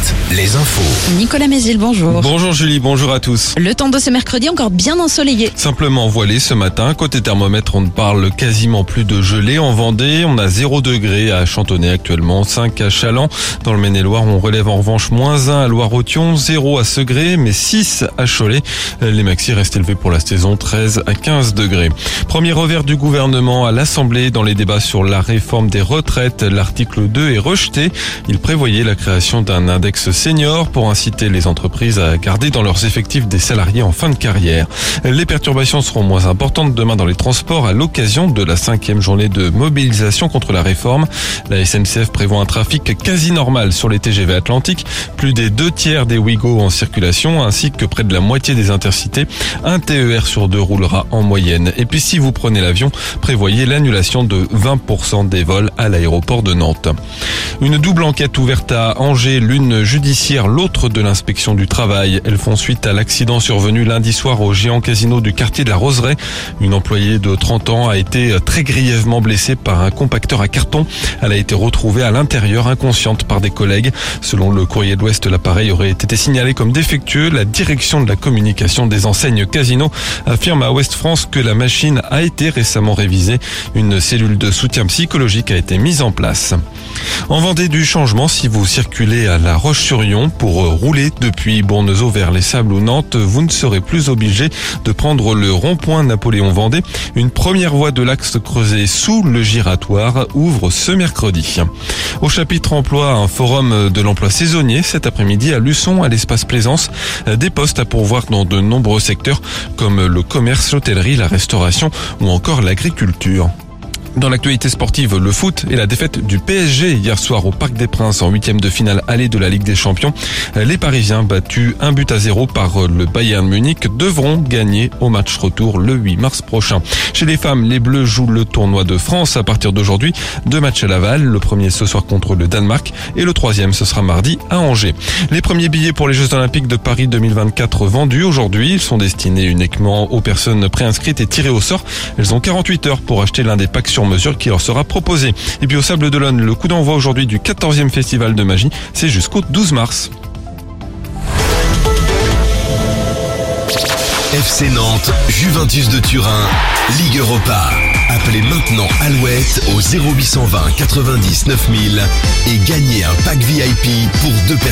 Alouette, les infos. Nicolas Mézil, bonjour. Bonjour Julie, bonjour à tous. Le temps de ce mercredi encore bien ensoleillé. Simplement voilé ce matin. Côté thermomètre, on ne parle quasiment plus de gelée en Vendée. On a 0 degré à Chantonnay actuellement, 5 à Chaland. Dans le Maine-et-Loire, on relève en revanche moins 1 à Loire-Othion, 0 à Segré, mais 6 à Cholet. Les maxi restent élevés pour la saison, 13 à 15 degrés. Premier revers du gouvernement à l'Assemblée dans les débats sur la réforme des retraites. L'article 2 est rejeté. Il prévoyait la création d'un index senior pour inciter les entreprises à garder dans leurs effectifs des salariés en fin de carrière. Les perturbations seront moins importantes demain dans les transports à l'occasion de la cinquième journée de mobilisation contre la réforme. La SNCF prévoit un trafic quasi normal sur les TGV Atlantiques, plus des deux tiers des Ouigo en circulation ainsi que près de la moitié des intercités. Un TER sur deux roulera en moyenne. Et puis si vous prenez l'avion, prévoyez l'annulation de 20% des vols à l'aéroport de Nantes. Une double enquête ouverte à Angers, l'une judiciaire, l'autre de l'inspection du travail. Elles font suite à l'accident survenu lundi soir au géant casino du quartier de la Roseraie. Une employée de 30 ans a été très grièvement blessée par un compacteur à carton. Elle a été retrouvée à l'intérieur inconsciente par des collègues. Selon le courrier de l'Ouest, l'appareil aurait été signalé comme défectueux. La direction de la communication des enseignes casino affirme à Ouest France que la machine a été récemment révisée. Une cellule de soutien psychologique a été mise en place. Vendée du changement, si vous circulez à La Roche-sur-Yon pour rouler depuis Bournezeau vers les Sables ou Nantes, vous ne serez plus obligé de prendre le rond-point Napoléon-Vendée. Une première voie de l'axe creusé sous le giratoire ouvre ce mercredi. Au chapitre emploi, un forum de l'emploi saisonnier cet après-midi à Luçon, à l'espace Plaisance. Des postes à pourvoir dans de nombreux secteurs comme le commerce, l'hôtellerie, la restauration ou encore l'agriculture. Dans l'actualité sportive, le foot et la défaite du PSG hier soir au Parc des Princes en huitième de finale allée de la Ligue des Champions. Les Parisiens battus un but à zéro par le Bayern Munich devront gagner au match retour le 8 mars prochain. Chez les femmes, les Bleus jouent le tournoi de France à partir d'aujourd'hui. Deux matchs à Laval, le premier ce soir contre le Danemark et le troisième ce sera mardi à Angers. Les premiers billets pour les Jeux Olympiques de Paris 2024 vendus aujourd'hui. Sont destinés uniquement aux personnes préinscrites et tirées au sort. Elles ont 48 heures pour acheter l'un des packs sur mesure qui leur sera proposé. Et puis au Sable d'Olonne, le coup d'envoi aujourd'hui du 14e festival de magie, c'est jusqu'au 12 mars. FC Nantes, Juventus de Turin, Ligue Europa. Appelez maintenant Alouette au 0820 90 9000 et gagnez un pack VIP pour deux personnes.